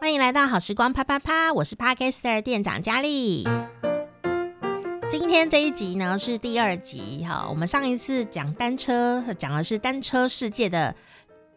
欢迎来到好时光啪啪啪，我是 Podcaster 店长佳丽。今天这一集呢是第二集哈，我们上一次讲单车，讲的是单车世界的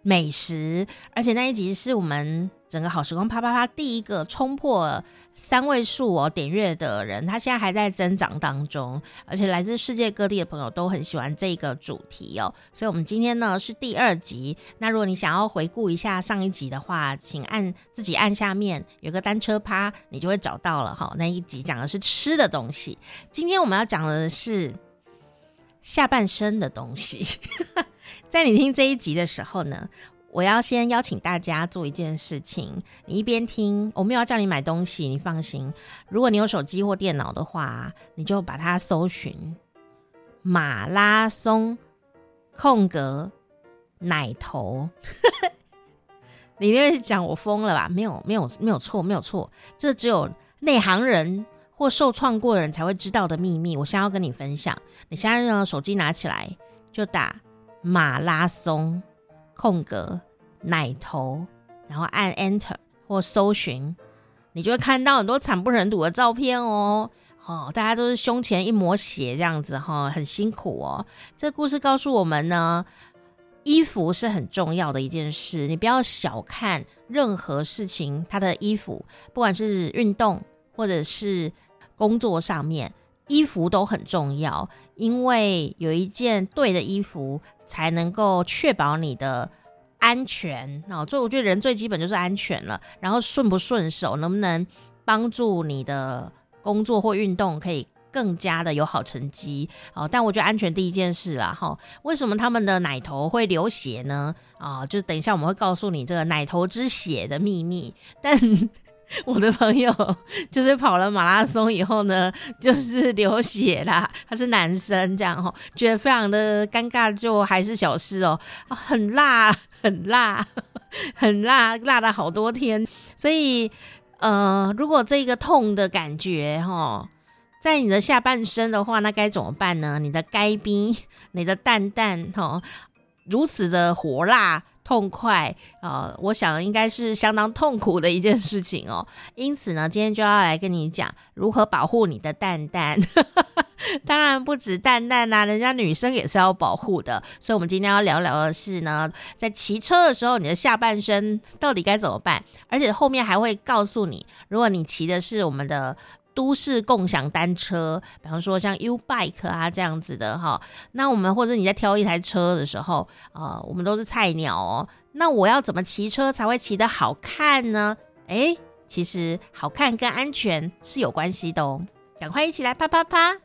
美食，而且那一集是我们整个好时光啪啪啪第一个冲破三位数哦点阅的人，他现在还在增长当中，而且来自世界各地的朋友都很喜欢这个主题哦，所以我们今天呢是第二集。那如果你想要回顾一下上一集的话，请按自己按下面有个单车趴，你就会找到了哈。那一集讲的是吃的东西，今天我们要讲的是下半身的东西。在你听这一集的时候呢，我要先邀请大家做一件事情。你一边听，我没有要叫你买东西，你放心。如果你有手机或电脑的话，你就把它搜寻“马拉松空格奶头”。你那边讲我疯了吧？没有，没有，没有错，没有错。这只有内行人或受创过的人才会知道的秘密。我现在要跟你分享。你现在呢，手机拿起来就打。马拉松空格奶头，然后按 Enter 或搜寻，你就会看到很多惨不忍睹的照片哦。哦，大家都是胸前一抹血这样子哈、哦，很辛苦哦。这故事告诉我们呢，衣服是很重要的一件事，你不要小看任何事情，它的衣服，不管是运动或者是工作上面。衣服都很重要，因为有一件对的衣服才能够确保你的安全。哦，所以我觉得人最基本就是安全了。然后顺不顺手，能不能帮助你的工作或运动可以更加的有好成绩？哦，但我觉得安全第一件事啦。哈，为什么他们的奶头会流血呢？啊，就等一下我们会告诉你这个奶头之血的秘密。但我的朋友就是跑了马拉松以后呢，就是流血啦。他是男生，这样哦，觉得非常的尴尬，就还是小事哦。很辣，很辣，很辣，辣了好多天。所以，呃，如果这个痛的感觉哈，在你的下半身的话，那该怎么办呢？你的该边，你的蛋蛋哈，如此的火辣。痛快啊、我想应该是相当痛苦的一件事情哦。因此呢，今天就要来跟你讲如何保护你的蛋蛋。当然不止蛋蛋啦、人家女生也是要保护的。所以，我们今天要聊聊的是呢，在骑车的时候，你的下半身到底该怎么办？而且后面还会告诉你，如果你骑的是我们的。都市共享单车，比方说像 U Bike 啊这样子的哈，那我们或者你在挑一台车的时候，呃，我们都是菜鸟哦。那我要怎么骑车才会骑得好看呢？诶，其实好看跟安全是有关系的哦。赶快一起来啪啪啪！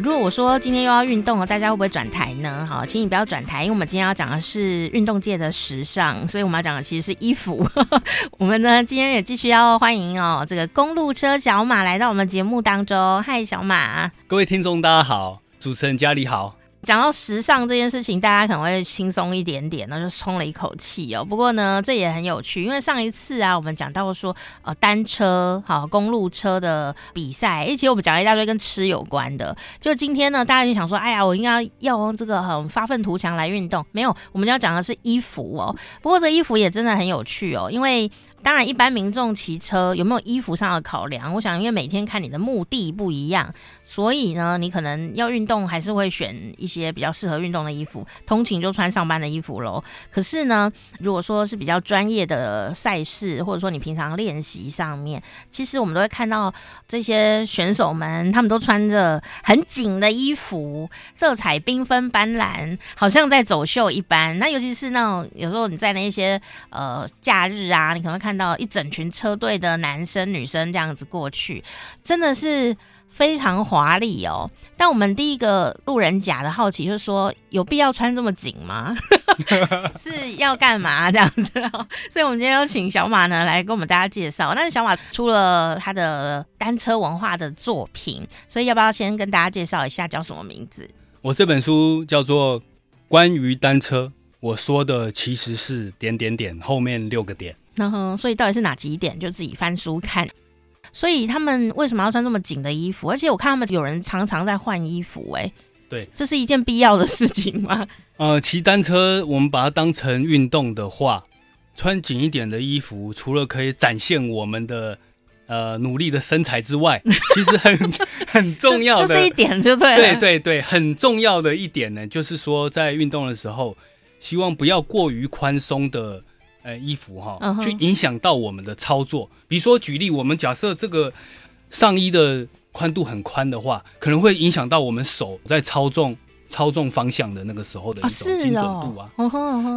如果我说今天又要运动了，大家会不会转台呢？好，请你不要转台，因为我们今天要讲的是运动界的时尚，所以我们要讲的其实是衣服。我们呢，今天也继续要欢迎哦，这个公路车小马来到我们节目当中。嗨，小马！各位听众，大家好，主持人佳丽好。讲到时尚这件事情，大家可能会轻松一点点，那就松了一口气哦。不过呢，这也很有趣，因为上一次啊，我们讲到说，呃，单车好公路车的比赛，诶，其实我们讲了一大堆跟吃有关的。就今天呢，大家就想说，哎呀，我应该要用这个很发愤图强来运动。没有，我们要讲的是衣服哦。不过这衣服也真的很有趣哦，因为。当然，一般民众骑车有没有衣服上的考量？我想，因为每天看你的目的不一样，所以呢，你可能要运动还是会选一些比较适合运动的衣服。通勤就穿上班的衣服喽。可是呢，如果说是比较专业的赛事，或者说你平常练习上面，其实我们都会看到这些选手们，他们都穿着很紧的衣服，色彩缤纷斑斓，好像在走秀一般。那尤其是那种有时候你在那些呃假日啊，你可能会看。看到一整群车队的男生女生这样子过去，真的是非常华丽哦。但我们第一个路人甲的好奇就是说，有必要穿这么紧吗？是要干嘛这样子哦？所以，我们今天要请小马呢来跟我们大家介绍。但是，小马出了他的单车文化的作品，所以要不要先跟大家介绍一下叫什么名字？我这本书叫做《关于单车》，我说的其实是点点点后面六个点。然后，所以到底是哪几点？就自己翻书看。所以他们为什么要穿这么紧的衣服？而且我看他们有人常常在换衣服，哎，对，这是一件必要的事情吗？呃，骑单车我们把它当成运动的话，穿紧一点的衣服，除了可以展现我们的呃努力的身材之外，其实很很重要的，这是一点就对。对对对，很重要的一点呢，就是说在运动的时候，希望不要过于宽松的。呃，衣服哈，去影响到我们的操作。比如说，举例，我们假设这个上衣的宽度很宽的话，可能会影响到我们手在操纵操纵方向的那个时候的一种精准度啊。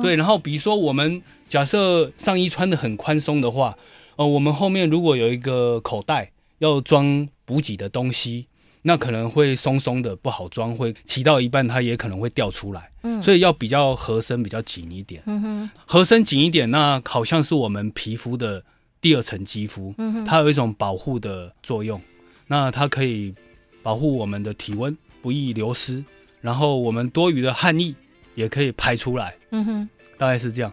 对，然后比如说，我们假设上衣穿的很宽松的话，呃，我们后面如果有一个口袋要装补给的东西。那可能会松松的不好装，会骑到一半它也可能会掉出来，嗯，所以要比较合身比较紧一点，嗯哼，合身紧一点，那好像是我们皮肤的第二层肌肤，嗯哼，它有一种保护的作用，那它可以保护我们的体温不易流失，然后我们多余的汗液也可以排出来，嗯哼，大概是这样。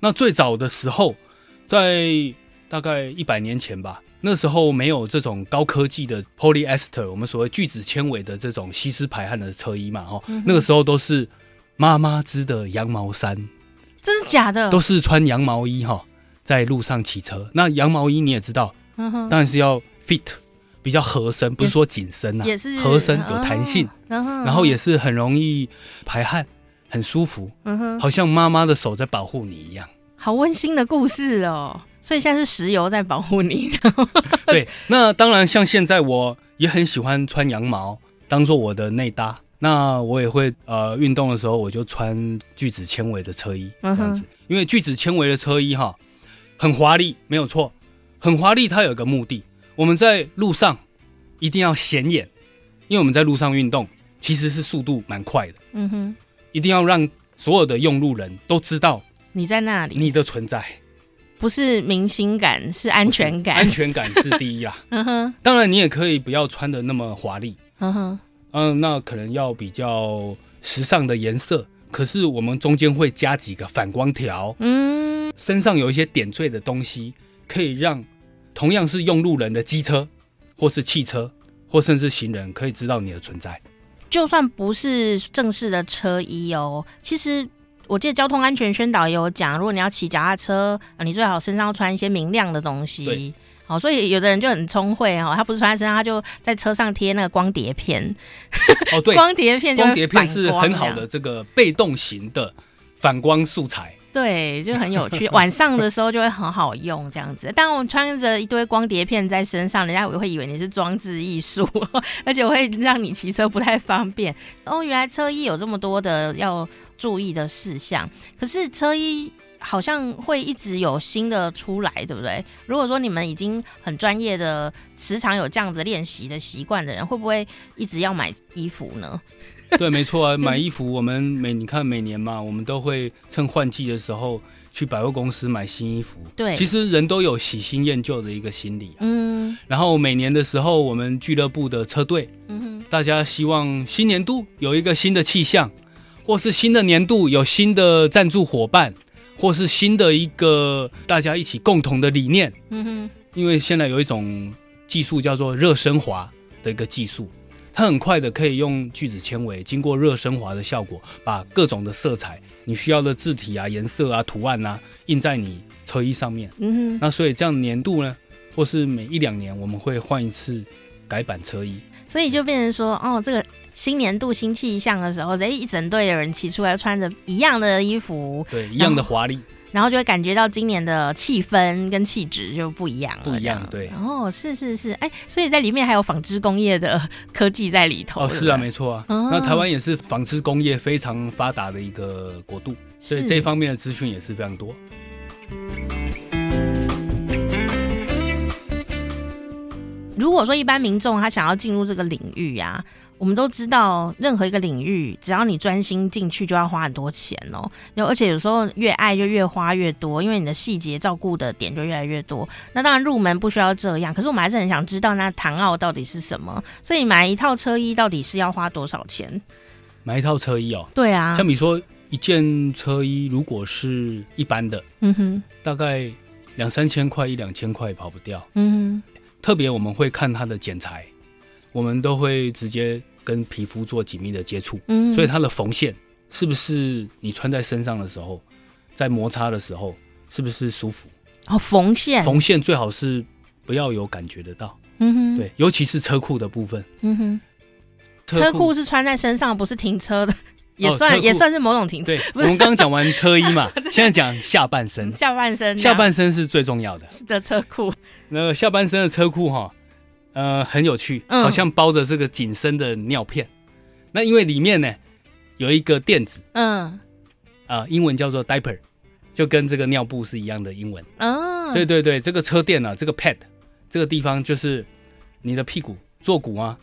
那最早的时候，在大概一百年前吧。那时候没有这种高科技的 polyester，我们所谓聚酯纤维的这种吸湿排汗的车衣嘛，哈、嗯，那个时候都是妈妈织的羊毛衫，真是假的？都是穿羊毛衣哈，在路上骑车。那羊毛衣你也知道，嗯、哼当然是要 fit，比较合身，不是说紧身呐、啊，也是合身有弹性，然后也是很容易排汗，很舒服，嗯、哼好像妈妈的手在保护你一样。好温馨的故事哦。所以现在是石油在保护你。对，那当然，像现在我也很喜欢穿羊毛当做我的内搭。那我也会呃运动的时候，我就穿聚酯纤维的车衣这样子。因为聚酯纤维的车衣哈，很华丽，没有错，很华丽。它有个目的，我们在路上一定要显眼，因为我们在路上运动其实是速度蛮快的。嗯哼，一定要让所有的用路人都知道你在那里，你的存在。不是明星感，是安全感。安全感是第一啦。嗯哼。当然，你也可以不要穿的那么华丽。嗯哼。嗯，那可能要比较时尚的颜色。可是我们中间会加几个反光条。嗯。身上有一些点缀的东西，可以让同样是用路人的机车，或是汽车，或甚至行人，可以知道你的存在。就算不是正式的车衣哦，其实。我记得交通安全宣导也有讲，如果你要骑脚踏车，你最好身上要穿一些明亮的东西。对好，所以有的人就很聪慧哈，他不是穿在身上，他就在车上贴那个光碟片。哦，对，光碟片，光碟片是很好的这个被动型的反光素材。对，就很有趣。晚上的时候就会很好用，这样子。但我穿着一堆光碟片在身上，人家会会以为你是装置艺术，而且会让你骑车不太方便。哦，原来车衣有这么多的要注意的事项，可是车衣好像会一直有新的出来，对不对？如果说你们已经很专业的，时常有这样子练习的习惯的人，会不会一直要买衣服呢？对，没错啊，买衣服我们每你看每年嘛，我们都会趁换季的时候去百货公司买新衣服。对，其实人都有喜新厌旧的一个心理啊。嗯，然后每年的时候，我们俱乐部的车队，嗯哼，大家希望新年度有一个新的气象。或是新的年度有新的赞助伙伴，或是新的一个大家一起共同的理念。嗯哼，因为现在有一种技术叫做热升华的一个技术，它很快的可以用聚酯纤维经过热升华的效果，把各种的色彩你需要的字体啊、颜色啊、图案啊印在你车衣上面。嗯哼，那所以这样年度呢，或是每一两年我们会换一次改版车衣，所以就变成说，哦，这个。新年度新气象的时候，这一整队的人骑出来，穿着一样的衣服，对，一样的华丽，然后就会感觉到今年的气氛跟气质就不一样了，不一样，对。哦，是是是，哎，所以在里面还有纺织工业的科技在里头。哦，是啊，没错啊。哦、那台湾也是纺织工业非常发达的一个国度，所以这方面的资讯也是非常多。如果说一般民众他想要进入这个领域呀、啊，我们都知道，任何一个领域，只要你专心进去，就要花很多钱哦。而且有时候越爱就越花越多，因为你的细节照顾的点就越来越多。那当然入门不需要这样，可是我们还是很想知道，那唐奥到底是什么？所以买一套车衣到底是要花多少钱？买一套车衣哦，对啊，像比如说一件车衣，如果是一般的，嗯哼，大概两三千块，一两千块跑不掉，嗯哼。特别我们会看它的剪裁，我们都会直接跟皮肤做紧密的接触，嗯，所以它的缝线是不是你穿在身上的时候，在摩擦的时候是不是舒服？哦，缝线，缝线最好是不要有感觉得到，嗯哼，对，尤其是车库的部分，嗯哼，车库是穿在身上，不是停车的。也算、哦、也算是某种停车。对，我们刚刚讲完车衣嘛，现在讲下半身。下半身，下半身是最重要的。是的，车库。那个下半身的车库哈，呃，很有趣，好像包着这个紧身的尿片。嗯、那因为里面呢有一个垫子，嗯，啊、呃，英文叫做 diaper，就跟这个尿布是一样的英文。哦，对对对，这个车垫啊，这个 pad 这个地方就是你的屁股坐骨啊，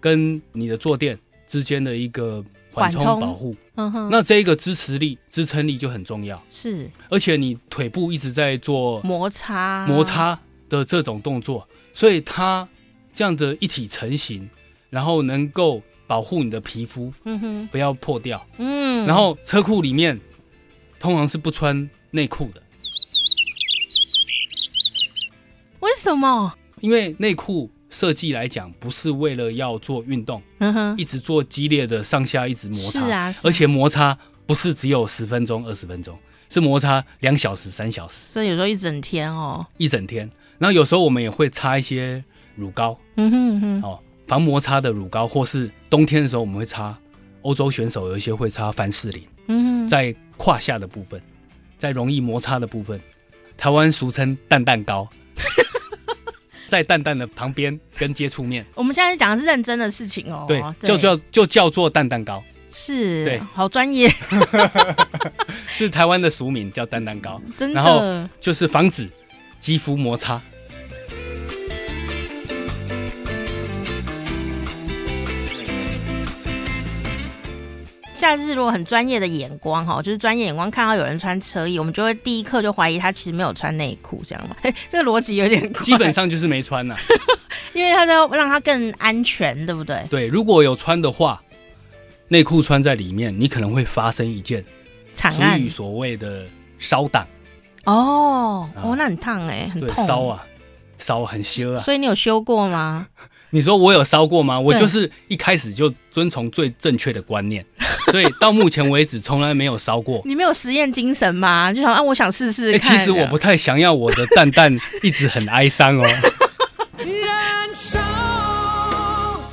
跟你的坐垫之间的一个。缓冲保护，嗯哼，那这一个支持力、支撑力就很重要。是，而且你腿部一直在做摩擦、摩擦的这种动作，所以它这样的一体成型，然后能够保护你的皮肤，嗯哼，不要破掉。嗯，然后车库里面通常是不穿内裤的。为什么？因为内裤。设计来讲，不是为了要做运动，嗯哼，一直做激烈的上下一直摩擦，是啊，而且摩擦不是只有十分钟、二十分钟，是摩擦两小时、三小时，所以有时候一整天哦，一整天。然后有时候我们也会擦一些乳膏，嗯哼，嗯哼，哦，防摩擦的乳膏，或是冬天的时候我们会擦。欧洲选手有一些会擦凡士林，嗯哼，在胯下的部分，在容易摩擦的部分，台湾俗称蛋蛋膏。在蛋蛋的旁边跟接触面，我们现在讲的是认真的事情哦。对，就叫就叫做蛋蛋糕，是，对，好专业，是台湾的俗名叫蛋蛋糕，真的，然后就是防止肌肤摩擦。下次如果很专业的眼光哈，就是专业眼光看到有人穿车衣，我们就会第一刻就怀疑他其实没有穿内裤，这样吗？这个逻辑有点基本上就是没穿呐、啊，因为他要让他更安全，对不对？对，如果有穿的话，内裤穿在里面，你可能会发生一件惨案，所谓的烧档。哦哦，那很烫哎、欸，很痛烧啊，烧很羞啊。所以你有修过吗？你说我有烧过吗？我就是一开始就遵从最正确的观念。所以到目前为止，从来没有烧过。你没有实验精神吗？就想啊，我想试试看。其实我不太想要我的蛋蛋一直很哀伤哦。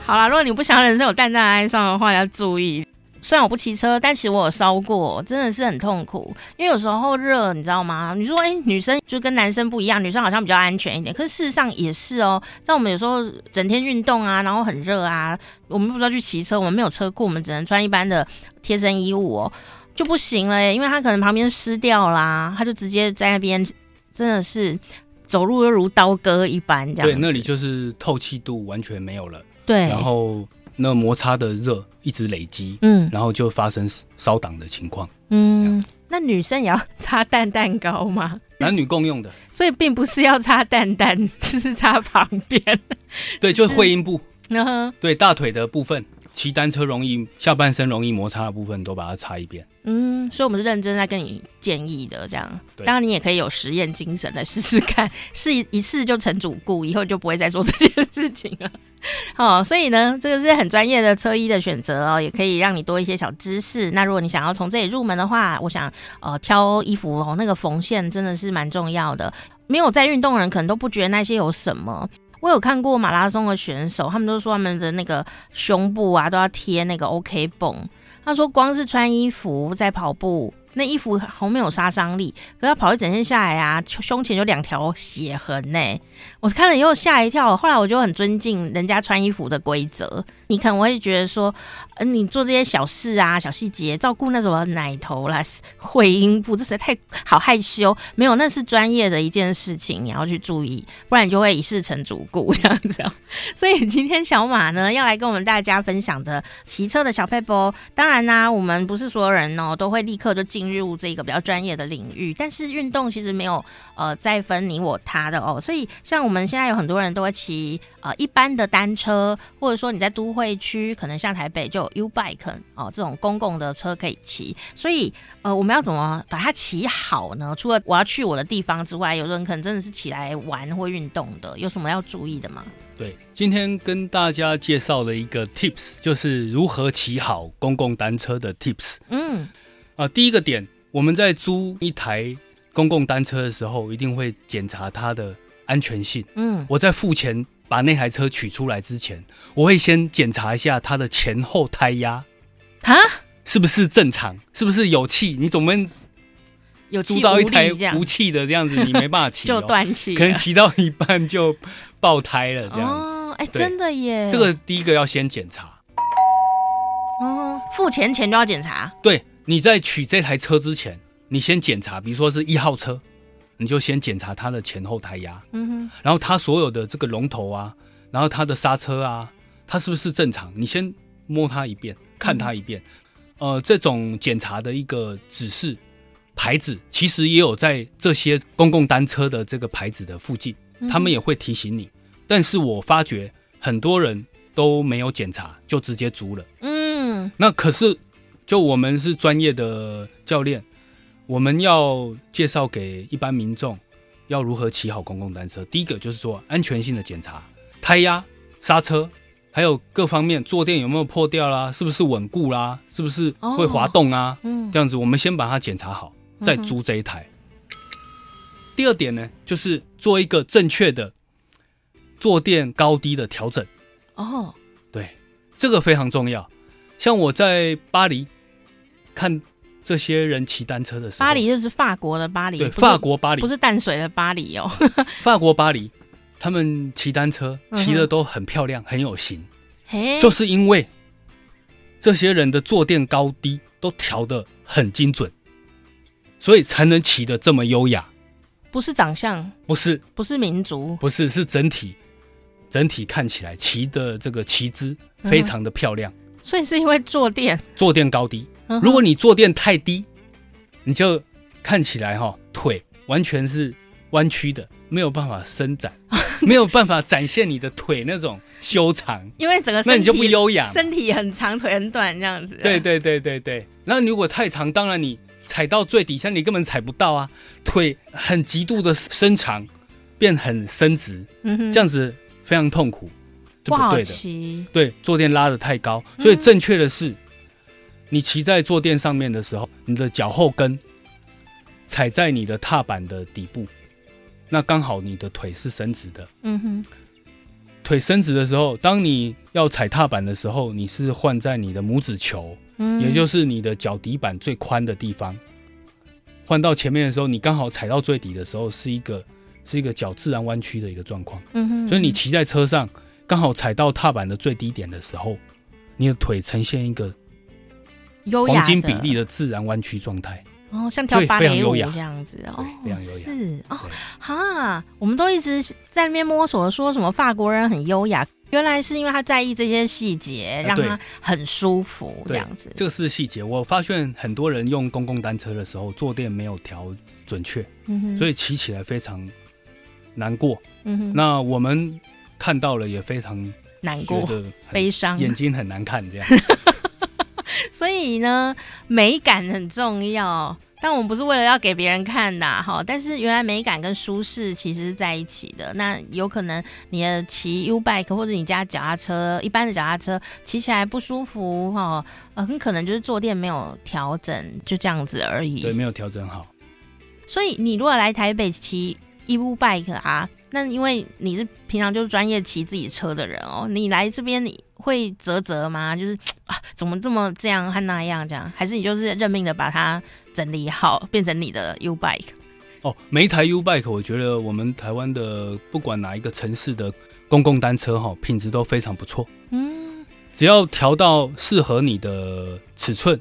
好啦，如果你不想人生有蛋蛋哀伤的话，要注意。虽然我不骑车，但其实我有烧过，真的是很痛苦。因为有时候热，你知道吗？你说，哎、欸，女生就跟男生不一样，女生好像比较安全一点。可是事实上也是哦。像我们有时候整天运动啊，然后很热啊，我们不知道去骑车，我们没有车库，我们只能穿一般的贴身衣物哦，就不行了耶。因为他可能旁边湿掉啦，他就直接在那边，真的是走路又如刀割一般这样。对，那里就是透气度完全没有了。对，然后。那摩擦的热一直累积，嗯，然后就发生烧档的情况，嗯，那女生也要擦蛋蛋糕吗？男女共用的，所以并不是要擦蛋蛋，就是擦旁边，对，就是会阴部，嗯，对，大腿的部分，骑单车容易下半身容易摩擦的部分都把它擦一遍。嗯，所以我们是认真在跟你建议的，这样。对当然，你也可以有实验精神来试试看，试一一试就成主顾，以后就不会再做这件事情了。好，所以呢，这个是很专业的车衣的选择哦，也可以让你多一些小知识。那如果你想要从这里入门的话，我想，呃，挑衣服哦，那个缝线真的是蛮重要的。没有在运动的人可能都不觉得那些有什么。我有看过马拉松的选手，他们都说他们的那个胸部啊都要贴那个 OK 绷。他说：“光是穿衣服在跑步。”那衣服好没有杀伤力，可他跑一整天下来啊，胸前有两条血痕呢。我看了以后吓一跳，后来我就很尊敬人家穿衣服的规则。你可能会觉得说，嗯、呃，你做这些小事啊、小细节，照顾那什么奶头啦、会阴部，这实在太好害羞。没有，那是专业的一件事情，你要去注意，不然你就会一事成主顾这样子。所以今天小马呢，要来跟我们大家分享的骑车的小撇步。当然啦、我们不是所有人哦，都会立刻就。进入这个比较专业的领域。但是运动其实没有呃再分你我他的哦，所以像我们现在有很多人都会骑呃一般的单车，或者说你在都会区，可能像台北就有 U Bike 哦这种公共的车可以骑。所以呃我们要怎么把它骑好呢？除了我要去我的地方之外，有人可能真的是起来玩或运动的，有什么要注意的吗？对，今天跟大家介绍了一个 tips 就是如何骑好公共单车的 tips。嗯，啊，第一个点，我们在租一台公共单车的时候，一定会检查它的安全性。嗯，我在付钱把那台车取出来之前，我会先检查一下它的前后胎压，啊，是不是正常？是不是有气？你总不能有租到一台无气的这样子，你没办法骑，就断气，可能骑到一半就。爆胎了，这样子，哦，哎，真的耶！这个第一个要先检查，哦，付钱前就要检查。对，你在取这台车之前，你先检查，比如说是一号车，你就先检查它的前后胎压，嗯哼，然后它所有的这个龙头啊，然后它的刹车啊，它是不是正常？你先摸它一遍，看它一遍，嗯、呃，这种检查的一个指示牌子，其实也有在这些公共单车的这个牌子的附近。他们也会提醒你，但是我发觉很多人都没有检查就直接租了。嗯，那可是就我们是专业的教练，我们要介绍给一般民众要如何骑好公共单车。第一个就是做安全性的检查，胎压、刹车，还有各方面坐垫有没有破掉啦，是不是稳固啦，是不是会滑动啊？嗯，这样子我们先把它检查好，再租这一台。第二点呢，就是做一个正确的坐垫高低的调整。哦，对，这个非常重要。像我在巴黎看这些人骑单车的时候，巴黎就是法国的巴黎，对，法国巴黎。不是淡水的巴黎哦。法国巴黎，他们骑单车骑的都很漂亮，很有型，就是因为这些人的坐垫高低都调的很精准，所以才能骑的这么优雅。不是长相，不是，不是民族，不是，是整体，整体看起来骑的这个骑姿非常的漂亮。嗯、所以是因为坐垫，坐垫高低。嗯、如果你坐垫太低，你就看起来哈、哦、腿完全是弯曲的，没有办法伸展，没有办法展现你的腿那种修长。因为整个身体那你就不优雅，身体很长，腿很短这样子。对对对对对。那如果太长，当然你。踩到最底下，你根本踩不到啊！腿很极度的伸长，变很伸直，嗯哼，这样子非常痛苦，这不对的。对，坐垫拉得太高，所以正确的是，嗯、你骑在坐垫上面的时候，你的脚后跟踩在你的踏板的底部，那刚好你的腿是伸直的。嗯哼，腿伸直的时候，当你要踩踏板的时候，你是换在你的拇指球。也就是你的脚底板最宽的地方，换到前面的时候，你刚好踩到最底的时候，是一个是一个脚自然弯曲的一个状况。嗯哼，所以你骑在车上，刚好踩到踏板的最低点的时候，你的腿呈现一个黄金比例的自然弯曲状态。哦，像跳芭蕾舞这样子哦，非常优雅。是哦，哈，我们都一直在那边摸索，说什么法国人很优雅。原来是因为他在意这些细节，让他很舒服这样子。这个是细节。我发现很多人用公共单车的时候，坐垫没有调准确，嗯、哼所以骑起来非常难过。嗯、哼那我们看到了也非常难过、悲伤，眼睛很难看这样。所以呢，美感很重要。但我们不是为了要给别人看的哈，但是原来美感跟舒适其实是在一起的。那有可能你的骑 U bike 或者你家脚踏车，一般的脚踏车骑起来不舒服哈，呃，很可能就是坐垫没有调整，就这样子而已。对，没有调整好。所以你如果来台北骑 U bike 啊，那因为你是平常就是专业骑自己车的人哦，你来这边你会啧啧吗？就是啊，怎么这么这样和那样这样？还是你就是认命的把它？整理好，变成你的 U bike 哦。每一台 U bike，我觉得我们台湾的不管哪一个城市的公共单车哈，品质都非常不错。嗯，只要调到适合你的尺寸，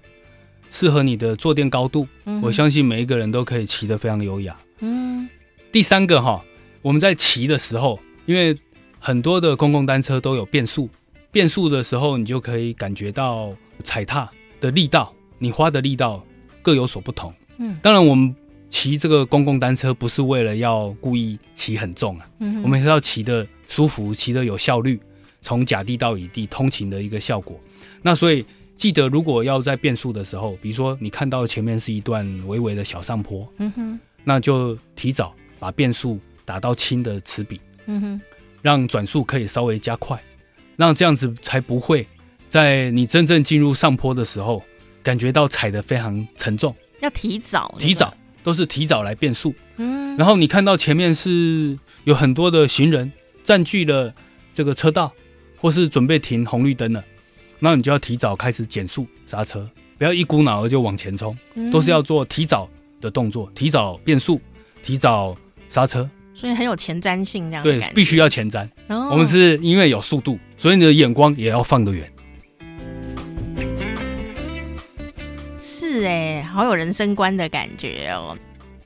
适合你的坐垫高度，嗯、我相信每一个人都可以骑得非常优雅。嗯，第三个哈，我们在骑的时候，因为很多的公共单车都有变速，变速的时候你就可以感觉到踩踏的力道，你花的力道。各有所不同。嗯，当然我们骑这个公共单车不是为了要故意骑很重啊，嗯，我们是要骑的舒服，骑的有效率，从甲地到乙地通勤的一个效果。那所以记得，如果要在变速的时候，比如说你看到前面是一段微微的小上坡，嗯哼，那就提早把变速打到轻的齿比，嗯哼，让转速可以稍微加快，让这样子才不会在你真正进入上坡的时候感觉到踩的非常沉重。要提早，提早都是提早来变速，嗯，然后你看到前面是有很多的行人占据了这个车道，或是准备停红绿灯了。那你就要提早开始减速刹车，不要一股脑儿就往前冲，嗯、都是要做提早的动作，提早变速，提早刹车，所以很有前瞻性这样。对，必须要前瞻。哦、我们是因为有速度，所以你的眼光也要放得远。是哎、欸，好有人生观的感觉哦。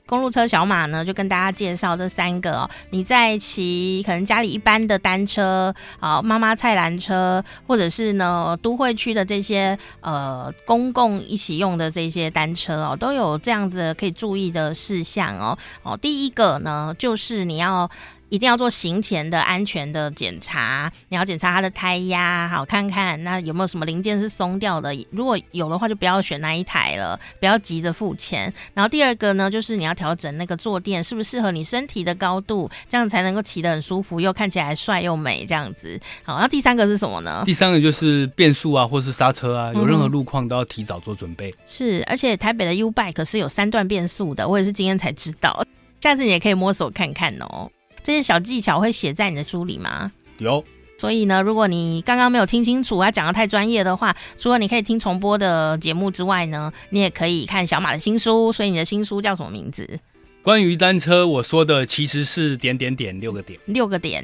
公路车小马呢，就跟大家介绍这三个哦。你在骑可能家里一般的单车，啊，妈妈菜篮车，或者是呢都会区的这些呃公共一起用的这些单车哦，都有这样子可以注意的事项哦。哦，第一个呢，就是你要。一定要做行前的安全的检查，你要检查它的胎压，好看看那有没有什么零件是松掉的。如果有的话，就不要选那一台了，不要急着付钱。然后第二个呢，就是你要调整那个坐垫是不是适合你身体的高度，这样才能够骑得很舒服，又看起来帅又美这样子。好，那第三个是什么呢？第三个就是变速啊，或是刹车啊，有任何路况都要提早做准备。嗯、是，而且台北的 U Bike 是有三段变速的，我也是今天才知道，下次你也可以摸索看看哦。这些小技巧会写在你的书里吗？有。所以呢，如果你刚刚没有听清楚，他讲的太专业的话，除了你可以听重播的节目之外呢，你也可以看小马的新书。所以你的新书叫什么名字？关于单车，我说的其实是点点点六个点，六个点。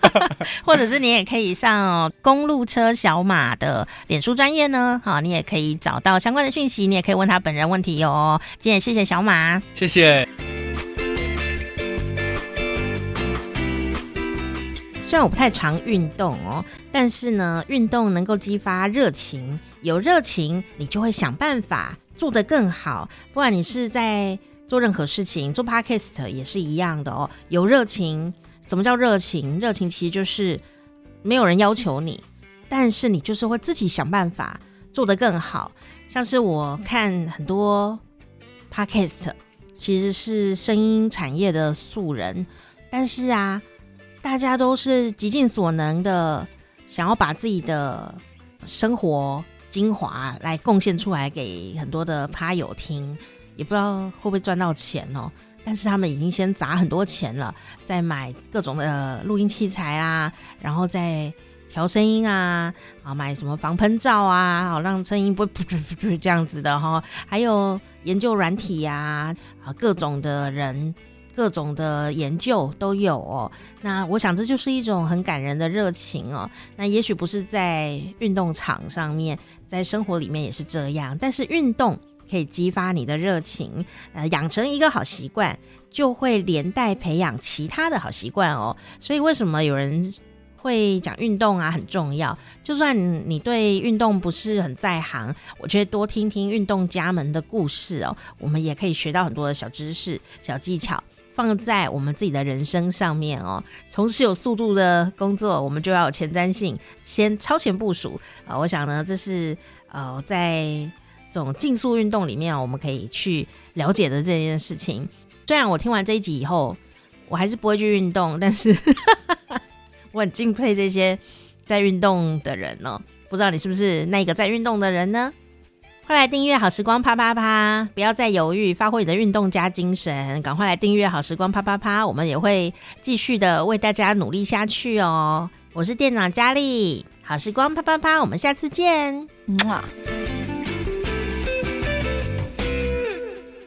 或者是你也可以上、哦、公路车小马的脸书专业呢，好，你也可以找到相关的讯息，你也可以问他本人问题哟、哦。今天谢谢小马，谢谢。虽然我不太常运动哦，但是呢，运动能够激发热情，有热情，你就会想办法做得更好。不管你是在做任何事情，做 podcast 也是一样的哦。有热情，什么叫热情？热情其实就是没有人要求你，但是你就是会自己想办法做得更好。像是我看很多 podcast，其实是声音产业的素人，但是啊。大家都是极尽所能的，想要把自己的生活精华来贡献出来给很多的趴友听，也不知道会不会赚到钱哦。但是他们已经先砸很多钱了，在买各种的录音器材啊，然后再调声音啊，啊，买什么防喷罩啊，好让声音不会噗噗噗噗这样子的哈。还有研究软体呀，啊，各种的人。各种的研究都有哦，那我想这就是一种很感人的热情哦。那也许不是在运动场上面，在生活里面也是这样。但是运动可以激发你的热情，呃，养成一个好习惯，就会连带培养其他的好习惯哦。所以为什么有人会讲运动啊很重要？就算你对运动不是很在行，我觉得多听听运动家们的故事哦，我们也可以学到很多的小知识、小技巧。放在我们自己的人生上面哦。从事有速度的工作，我们就要有前瞻性，先超前部署啊！我想呢，这是呃，在这种竞速运动里面，我们可以去了解的这件事情。虽然我听完这一集以后，我还是不会去运动，但是 我很敬佩这些在运动的人呢、哦。不知道你是不是那个在运动的人呢？快来订阅好时光啪啪啪！不要再犹豫，发挥你的运动加精神，赶快来订阅好时光啪啪啪！我们也会继续的为大家努力下去哦。我是店长佳丽，好时光啪啪啪！我们下次见，嗯啊。